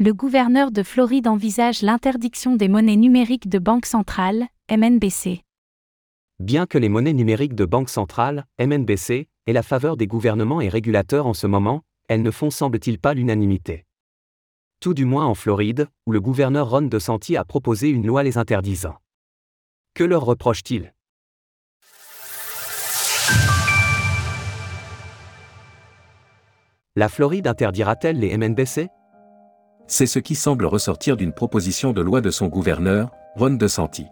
Le gouverneur de Floride envisage l'interdiction des monnaies numériques de banque centrale, MNBC. Bien que les monnaies numériques de banque centrale, MNBC, aient la faveur des gouvernements et régulateurs en ce moment, elles ne font semble-t-il pas l'unanimité. Tout du moins en Floride, où le gouverneur Ron DeSantis a proposé une loi les interdisant. Que leur reproche-t-il? La Floride interdira-t-elle les MNBC C'est ce qui semble ressortir d'une proposition de loi de son gouverneur, Ron DeSantis.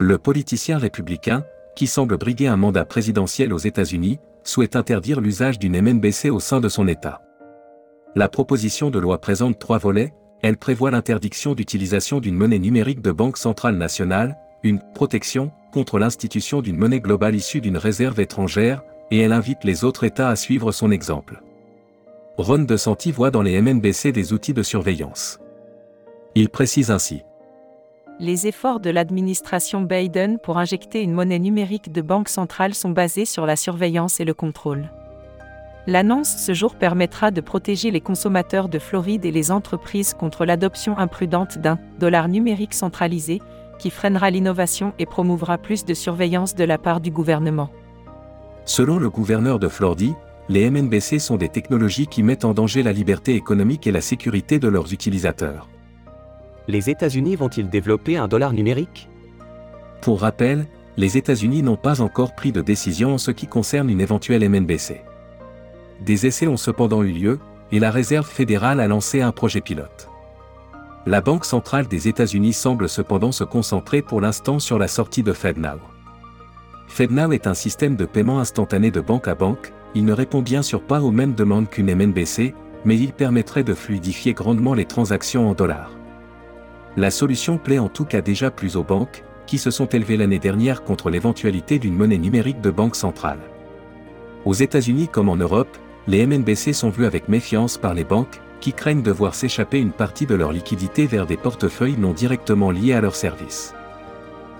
Le politicien républicain, qui semble briguer un mandat présidentiel aux États-Unis, souhaite interdire l'usage d'une MNBC au sein de son État. La proposition de loi présente trois volets, elle prévoit l'interdiction d'utilisation d'une monnaie numérique de banque centrale nationale, une protection contre l'institution d'une monnaie globale issue d'une réserve étrangère, et elle invite les autres États à suivre son exemple. Ron DeSantis voit dans les MNBC des outils de surveillance. Il précise ainsi. Les efforts de l'administration Biden pour injecter une monnaie numérique de banque centrale sont basés sur la surveillance et le contrôle. L'annonce ce jour permettra de protéger les consommateurs de Floride et les entreprises contre l'adoption imprudente d'un dollar numérique centralisé, qui freinera l'innovation et promouvra plus de surveillance de la part du gouvernement. Selon le gouverneur de Floride, les MNBC sont des technologies qui mettent en danger la liberté économique et la sécurité de leurs utilisateurs. Les États-Unis vont-ils développer un dollar numérique? Pour rappel, les États-Unis n'ont pas encore pris de décision en ce qui concerne une éventuelle MNBC. Des essais ont cependant eu lieu, et la Réserve fédérale a lancé un projet pilote. La Banque centrale des États-Unis semble cependant se concentrer pour l'instant sur la sortie de FedNow. FedNow est un système de paiement instantané de banque à banque, il ne répond bien sûr pas aux mêmes demandes qu'une MNBC, mais il permettrait de fluidifier grandement les transactions en dollars. La solution plaît en tout cas déjà plus aux banques, qui se sont élevées l'année dernière contre l'éventualité d'une monnaie numérique de banque centrale. Aux États-Unis comme en Europe, les MNBC sont vus avec méfiance par les banques, qui craignent de voir s'échapper une partie de leur liquidité vers des portefeuilles non directement liés à leurs services.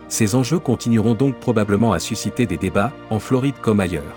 Ces enjeux continueront donc probablement à susciter des débats, en Floride comme ailleurs.